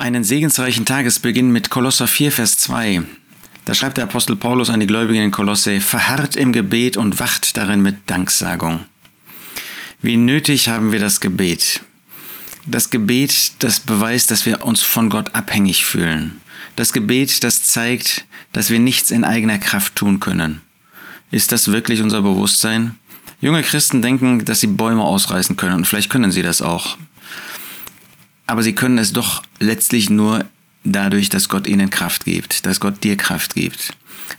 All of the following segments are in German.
einen segensreichen Tagesbeginn mit Kolosser 4, Vers 2. Da schreibt der Apostel Paulus an die Gläubigen in Kolosse, verharrt im Gebet und wacht darin mit Danksagung. Wie nötig haben wir das Gebet. Das Gebet, das beweist, dass wir uns von Gott abhängig fühlen. Das Gebet, das zeigt, dass wir nichts in eigener Kraft tun können. Ist das wirklich unser Bewusstsein? Junge Christen denken, dass sie Bäume ausreißen können und vielleicht können sie das auch. Aber sie können es doch letztlich nur dadurch, dass Gott ihnen Kraft gibt, dass Gott dir Kraft gibt.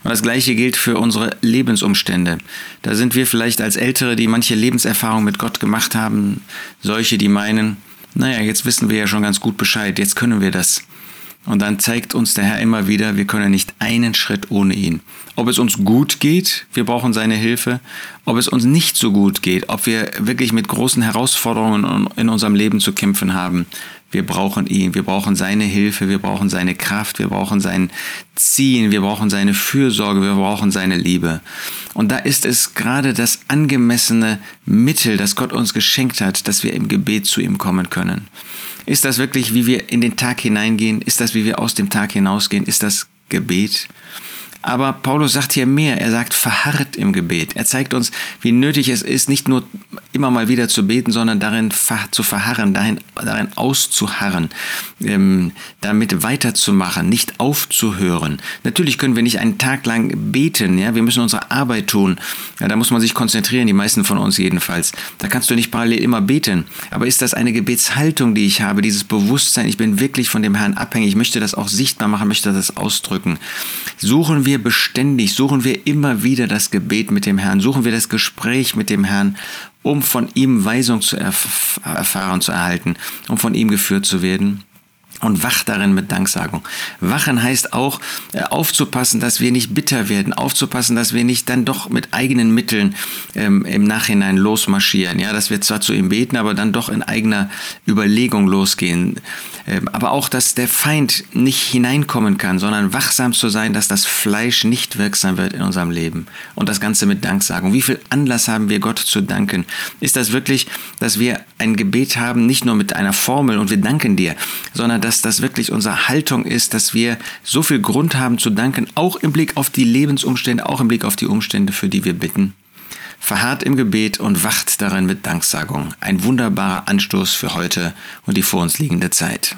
Und das Gleiche gilt für unsere Lebensumstände. Da sind wir vielleicht als Ältere, die manche Lebenserfahrung mit Gott gemacht haben, solche, die meinen, naja, jetzt wissen wir ja schon ganz gut Bescheid, jetzt können wir das. Und dann zeigt uns der Herr immer wieder, wir können nicht einen Schritt ohne ihn. Ob es uns gut geht, wir brauchen seine Hilfe. Ob es uns nicht so gut geht, ob wir wirklich mit großen Herausforderungen in unserem Leben zu kämpfen haben, wir brauchen ihn, wir brauchen seine Hilfe, wir brauchen seine Kraft, wir brauchen sein Ziehen, wir brauchen seine Fürsorge, wir brauchen seine Liebe. Und da ist es gerade das angemessene Mittel, das Gott uns geschenkt hat, dass wir im Gebet zu ihm kommen können. Ist das wirklich, wie wir in den Tag hineingehen? Ist das, wie wir aus dem Tag hinausgehen? Ist das Gebet? Aber Paulus sagt hier mehr. Er sagt, verharrt im Gebet. Er zeigt uns, wie nötig es ist, nicht nur immer mal wieder zu beten, sondern darin zu verharren, darin, darin auszuharren, ähm, damit weiterzumachen, nicht aufzuhören. Natürlich können wir nicht einen Tag lang beten, ja, wir müssen unsere Arbeit tun. Ja, da muss man sich konzentrieren, die meisten von uns jedenfalls. Da kannst du nicht parallel immer beten. Aber ist das eine Gebetshaltung, die ich habe, dieses Bewusstsein, ich bin wirklich von dem Herrn abhängig, ich möchte das auch sichtbar machen, möchte das ausdrücken. Suchen wir beständig, suchen wir immer wieder das Gebet mit dem Herrn, suchen wir das Gespräch mit dem Herrn um von ihm Weisung zu erf erfahren, zu erhalten, um von ihm geführt zu werden und wach darin mit Danksagung. Wachen heißt auch äh, aufzupassen, dass wir nicht bitter werden, aufzupassen, dass wir nicht dann doch mit eigenen Mitteln ähm, im Nachhinein losmarschieren. Ja, dass wir zwar zu ihm beten, aber dann doch in eigener Überlegung losgehen. Ähm, aber auch, dass der Feind nicht hineinkommen kann, sondern wachsam zu sein, dass das Fleisch nicht wirksam wird in unserem Leben. Und das Ganze mit Danksagung. Wie viel Anlass haben wir Gott zu danken? Ist das wirklich, dass wir ein Gebet haben, nicht nur mit einer Formel und wir danken dir, sondern dass das wirklich unsere Haltung ist, dass wir so viel Grund haben zu danken, auch im Blick auf die Lebensumstände, auch im Blick auf die Umstände, für die wir bitten. Verharrt im Gebet und wacht darin mit Danksagung. Ein wunderbarer Anstoß für heute und die vor uns liegende Zeit.